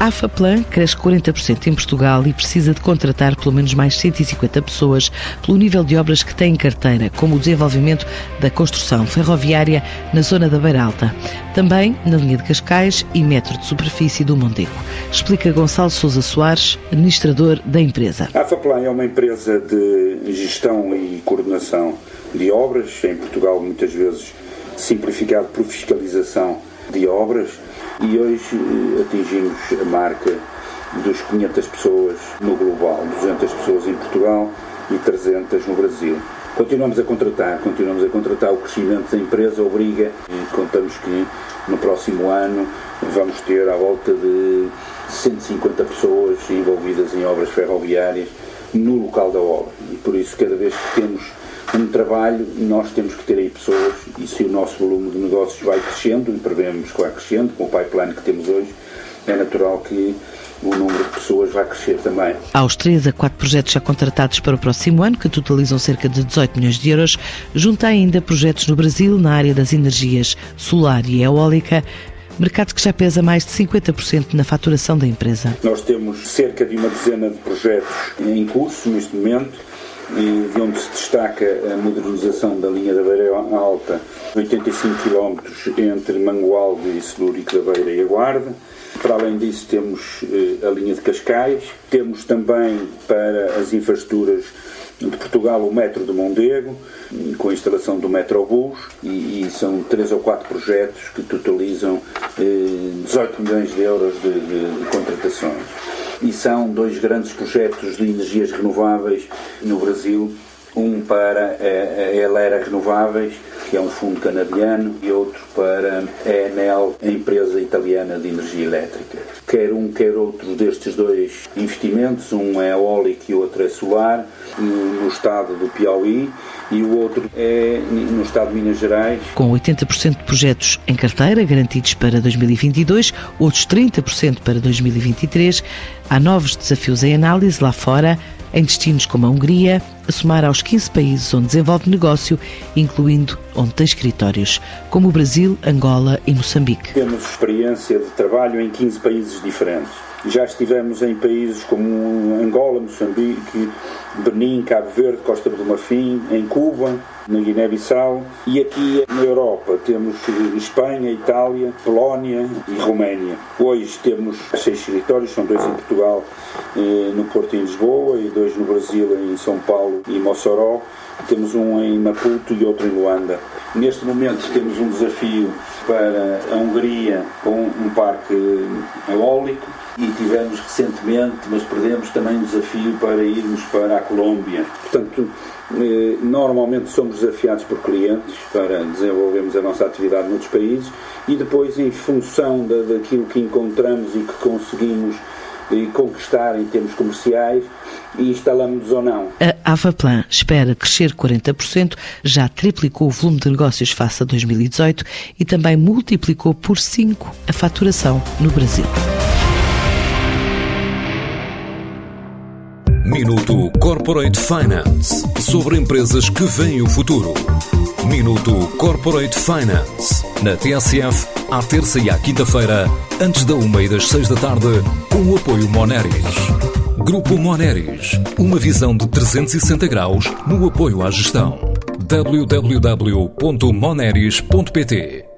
A AFAPLAN cresce 40% em Portugal e precisa de contratar pelo menos mais 150 pessoas pelo nível de obras que tem em carteira, como o desenvolvimento da construção ferroviária na zona da Beira Alta. Também na linha de Cascais e metro de superfície do Mondego. Explica Gonçalo Sousa Soares, administrador da empresa. A AFAPLAN é uma empresa de gestão e coordenação de obras, em Portugal muitas vezes simplificado por fiscalização de obras e hoje eh, atingimos a marca dos 500 pessoas no global, 200 pessoas em Portugal e 300 no Brasil. Continuamos a contratar, continuamos a contratar. O crescimento da empresa obriga e contamos que no próximo ano vamos ter à volta de 150 pessoas envolvidas em obras ferroviárias no local da obra. E por isso, cada vez que temos um trabalho, nós temos que ter aí pessoas e se o nosso volume de negócios vai crescendo, e prevemos que vai crescendo, com o pipeline que temos hoje, é natural que o número de pessoas vai crescer também. Aos três a quatro projetos já contratados para o próximo ano, que totalizam cerca de 18 milhões de euros, junta ainda projetos no Brasil na área das energias solar e eólica, mercado que já pesa mais de 50% na faturação da empresa. Nós temos cerca de uma dezena de projetos em curso neste momento de onde se destaca a modernização da linha da Beira Alta, 85 km entre Mangualde e Celúrico da Beira e a Guarda. Para além disso, temos eh, a linha de Cascais, temos também para as infraestruturas de Portugal o metro de Mondego, com a instalação do Metrobus, e, e são três ou quatro projetos que totalizam eh, 18 milhões de euros de, de, de contratações e são dois grandes projetos de energias renováveis no Brasil, um para a Elera Renováveis, que é um fundo canadiano, e outro para a Enel, a empresa italiana de energia elétrica. Quer um, quer outro destes dois investimentos, um é eólico e outro é solar, no estado do Piauí, e o outro é no estado de Minas Gerais. Com 80% de projetos em carteira garantidos para 2022, outros 30% para 2023, há novos desafios em análise lá fora, em destinos como a Hungria, a somar aos 15 países onde desenvolve negócio, incluindo onde tem escritórios, como o Brasil, Angola e Moçambique. Temos experiência de trabalho em 15 países diferentes já estivemos em países como Angola, Moçambique, Benin, Cabo Verde, Costa do Marfim, em Cuba, na Guiné-Bissau e aqui na Europa temos Espanha, Itália, Polónia e Roménia. Hoje temos seis escritórios, são dois em Portugal, eh, no Porto e em Lisboa e dois no Brasil, em São Paulo e Mossoró. Temos um em Maputo e outro em Luanda. Neste momento temos um desafio para a Hungria com um parque eólico e tivemos recentemente, mas perdemos também um desafio para irmos para a Colômbia. Portanto, eh, normalmente somos desafiados por clientes para desenvolvermos a nossa atividade noutros países e depois, em função daquilo que encontramos e que conseguimos eh, conquistar em termos comerciais, e instalamos ou não. A Avaplan espera crescer 40%, já triplicou o volume de negócios face a 2018 e também multiplicou por 5 a faturação no Brasil. Minuto Corporate Finance sobre empresas que veem o futuro. Minuto Corporate Finance na TSF, à terça e à quinta-feira, antes da uma e das seis da tarde, com o apoio Moneris. Grupo Moneris, uma visão de 360 graus no apoio à gestão. www.moneris.pt